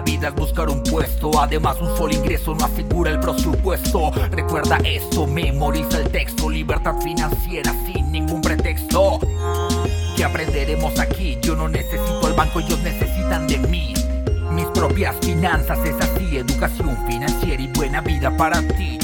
la vida es buscar un puesto, además un solo ingreso no asegura el presupuesto. Recuerda esto, memoriza el texto, libertad financiera sin ningún pretexto. ¿Qué aprenderemos aquí? Yo no necesito el banco, ellos necesitan de mí. Mis propias finanzas es así, educación financiera y buena vida para ti.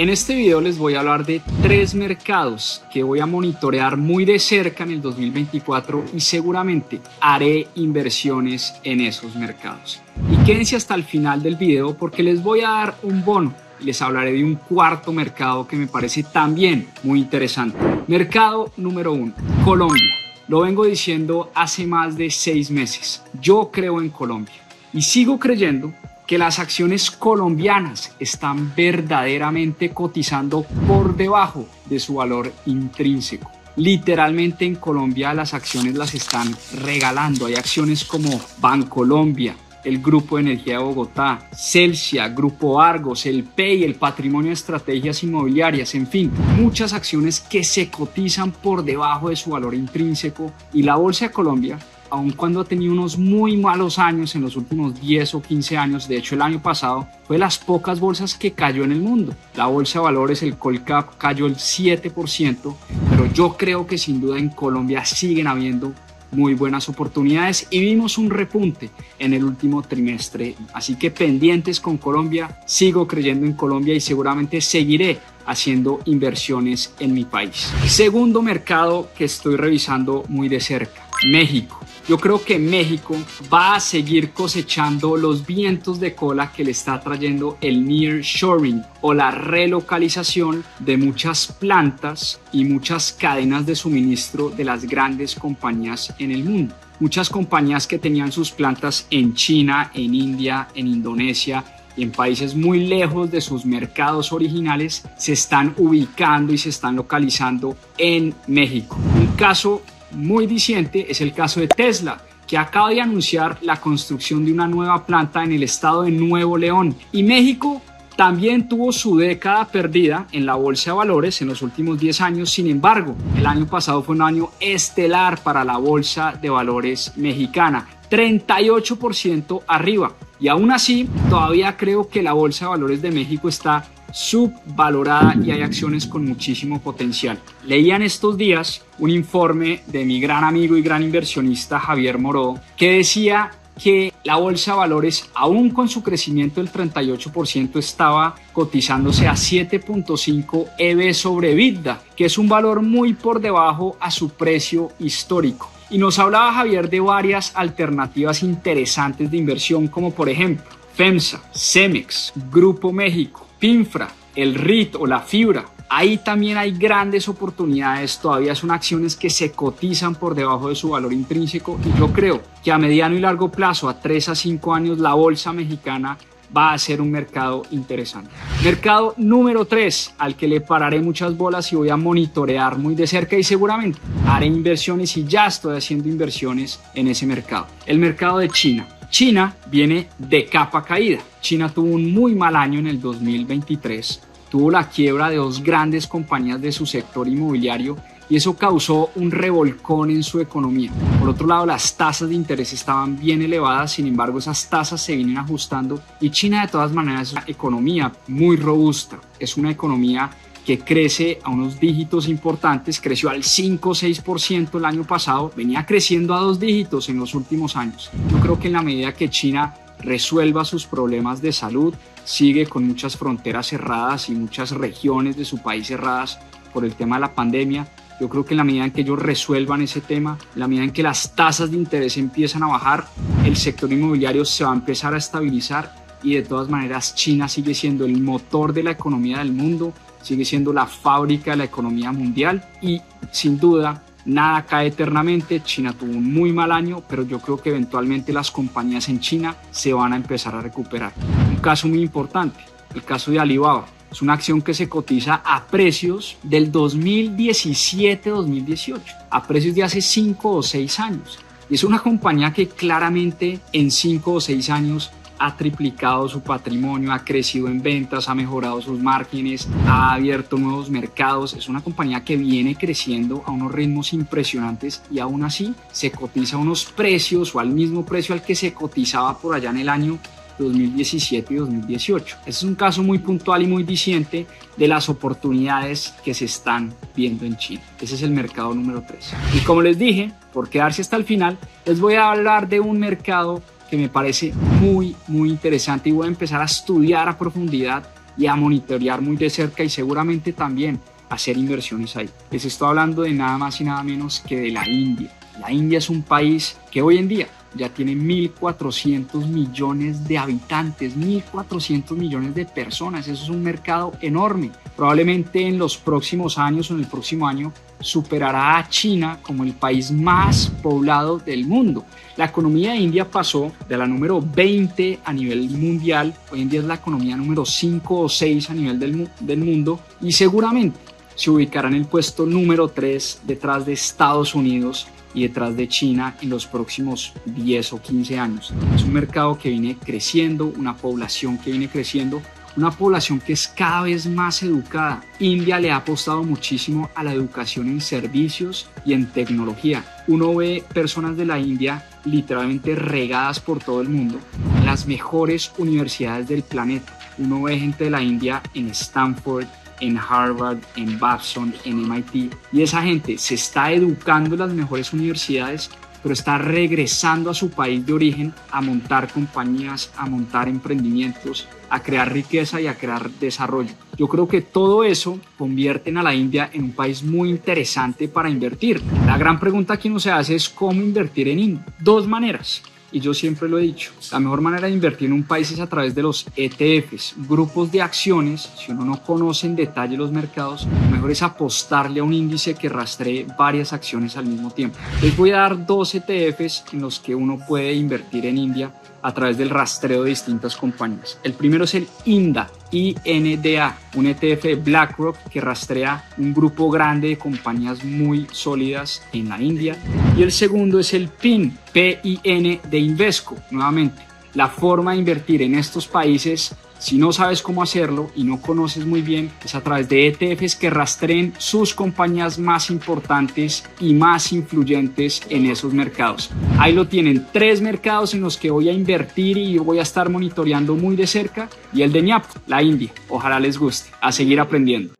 En este video les voy a hablar de tres mercados que voy a monitorear muy de cerca en el 2024 y seguramente haré inversiones en esos mercados. Y quédense hasta el final del video porque les voy a dar un bono les hablaré de un cuarto mercado que me parece también muy interesante. Mercado número uno, Colombia. Lo vengo diciendo hace más de seis meses. Yo creo en Colombia y sigo creyendo que las acciones colombianas están verdaderamente cotizando por debajo de su valor intrínseco. Literalmente en Colombia las acciones las están regalando. Hay acciones como Bancolombia, el Grupo de Energía de Bogotá, Celsia, Grupo Argos, el PEI, el Patrimonio de Estrategias Inmobiliarias, en fin, muchas acciones que se cotizan por debajo de su valor intrínseco y la Bolsa de Colombia aun cuando ha tenido unos muy malos años en los últimos 10 o 15 años, de hecho el año pasado fue de las pocas bolsas que cayó en el mundo. La bolsa de valores, el Colcap, cayó el 7%, pero yo creo que sin duda en Colombia siguen habiendo muy buenas oportunidades y vimos un repunte en el último trimestre. Así que pendientes con Colombia, sigo creyendo en Colombia y seguramente seguiré haciendo inversiones en mi país. Segundo mercado que estoy revisando muy de cerca, México. Yo creo que México va a seguir cosechando los vientos de cola que le está trayendo el nearshoring o la relocalización de muchas plantas y muchas cadenas de suministro de las grandes compañías en el mundo. Muchas compañías que tenían sus plantas en China, en India, en Indonesia y en países muy lejos de sus mercados originales se están ubicando y se están localizando en México. Un caso muy diciente es el caso de Tesla, que acaba de anunciar la construcción de una nueva planta en el estado de Nuevo León. Y México también tuvo su década perdida en la bolsa de valores en los últimos 10 años. Sin embargo, el año pasado fue un año estelar para la bolsa de valores mexicana. 38% arriba. Y aún así, todavía creo que la Bolsa de Valores de México está subvalorada y hay acciones con muchísimo potencial. Leía en estos días un informe de mi gran amigo y gran inversionista Javier Moró que decía que la bolsa de valores, aún con su crecimiento del 38%, estaba cotizándose a 7.5 EV sobre vida, que es un valor muy por debajo a su precio histórico. Y nos hablaba Javier de varias alternativas interesantes de inversión, como por ejemplo FEMSA, Cemex, Grupo México, PINFRA, el RIT o la fibra. Ahí también hay grandes oportunidades, todavía son acciones que se cotizan por debajo de su valor intrínseco y yo creo que a mediano y largo plazo, a 3 a 5 años, la bolsa mexicana va a ser un mercado interesante. Mercado número 3, al que le pararé muchas bolas y voy a monitorear muy de cerca y seguramente haré inversiones y ya estoy haciendo inversiones en ese mercado. El mercado de China. China viene de capa caída. China tuvo un muy mal año en el 2023, tuvo la quiebra de dos grandes compañías de su sector inmobiliario y eso causó un revolcón en su economía. Por otro lado, las tasas de interés estaban bien elevadas, sin embargo esas tasas se vienen ajustando y China de todas maneras es una economía muy robusta, es una economía que crece a unos dígitos importantes, creció al 5 o 6% el año pasado, venía creciendo a dos dígitos en los últimos años. Yo creo que en la medida que China resuelva sus problemas de salud, sigue con muchas fronteras cerradas y muchas regiones de su país cerradas por el tema de la pandemia. Yo creo que en la medida en que ellos resuelvan ese tema, en la medida en que las tasas de interés empiezan a bajar, el sector inmobiliario se va a empezar a estabilizar y de todas maneras China sigue siendo el motor de la economía del mundo, sigue siendo la fábrica de la economía mundial y sin duda nada cae eternamente. China tuvo un muy mal año, pero yo creo que eventualmente las compañías en China se van a empezar a recuperar. Un caso muy importante, el caso de Alibaba. Es una acción que se cotiza a precios del 2017-2018, a precios de hace 5 o 6 años. Y es una compañía que claramente en 5 o 6 años ha triplicado su patrimonio, ha crecido en ventas, ha mejorado sus márgenes, ha abierto nuevos mercados. Es una compañía que viene creciendo a unos ritmos impresionantes y aún así se cotiza a unos precios o al mismo precio al que se cotizaba por allá en el año 2017 y 2018. Ese es un caso muy puntual y muy diciente de las oportunidades que se están viendo en China. Ese es el mercado número 3. Y como les dije, por quedarse hasta el final, les voy a hablar de un mercado que me parece muy, muy interesante y voy a empezar a estudiar a profundidad y a monitorear muy de cerca y seguramente también hacer inversiones ahí. Les estoy hablando de nada más y nada menos que de la India. La India es un país que hoy en día ya tiene 1.400 millones de habitantes, 1.400 millones de personas. Eso es un mercado enorme. Probablemente en los próximos años o en el próximo año superará a China como el país más poblado del mundo. La economía de India pasó de la número 20 a nivel mundial, hoy en día es la economía número 5 o 6 a nivel del, mundo y seguramente se ubicará en el puesto número 3 detrás de Estados Unidos y detrás de China en los próximos 10 o 15 años. Es un mercado que viene creciendo, una población que viene creciendo, una población que es cada vez más educada. India le ha apostado muchísimo a la educación en servicios y en tecnología. Uno ve personas de la India literalmente regadas por todo el mundo, las mejores universidades del planeta. Uno ve gente de la India en Stanford, en Harvard, en Babson, en MIT. Y esa gente se está educando en las mejores universidades, pero está regresando a su país de origen a montar compañías, a montar emprendimientos, a crear riqueza y a crear desarrollo. Yo creo que todo eso convierte a la India en un país muy interesante para invertir. La gran pregunta que uno se hace es cómo invertir en India. Dos maneras y yo siempre lo he dicho, la mejor manera de invertir en un país es a través de los ETFs, grupos de acciones. Si uno no conoce en detalle los mercados, lo mejor es apostarle a un índice que rastree varias acciones al mismo tiempo. Les voy a dar dos ETFs en los que uno puede invertir en India a través del rastreo de distintas compañías. El primero es el INDA, INDA, un ETF de BlackRock que rastrea un grupo grande de compañías muy sólidas en la India. Y el segundo es el PIN, PIN de Invesco, nuevamente. La forma de invertir en estos países si no sabes cómo hacerlo y no conoces muy bien, es a través de ETFs que rastreen sus compañías más importantes y más influyentes en esos mercados. Ahí lo tienen, tres mercados en los que voy a invertir y voy a estar monitoreando muy de cerca y el de ñap, la India. Ojalá les guste. A seguir aprendiendo.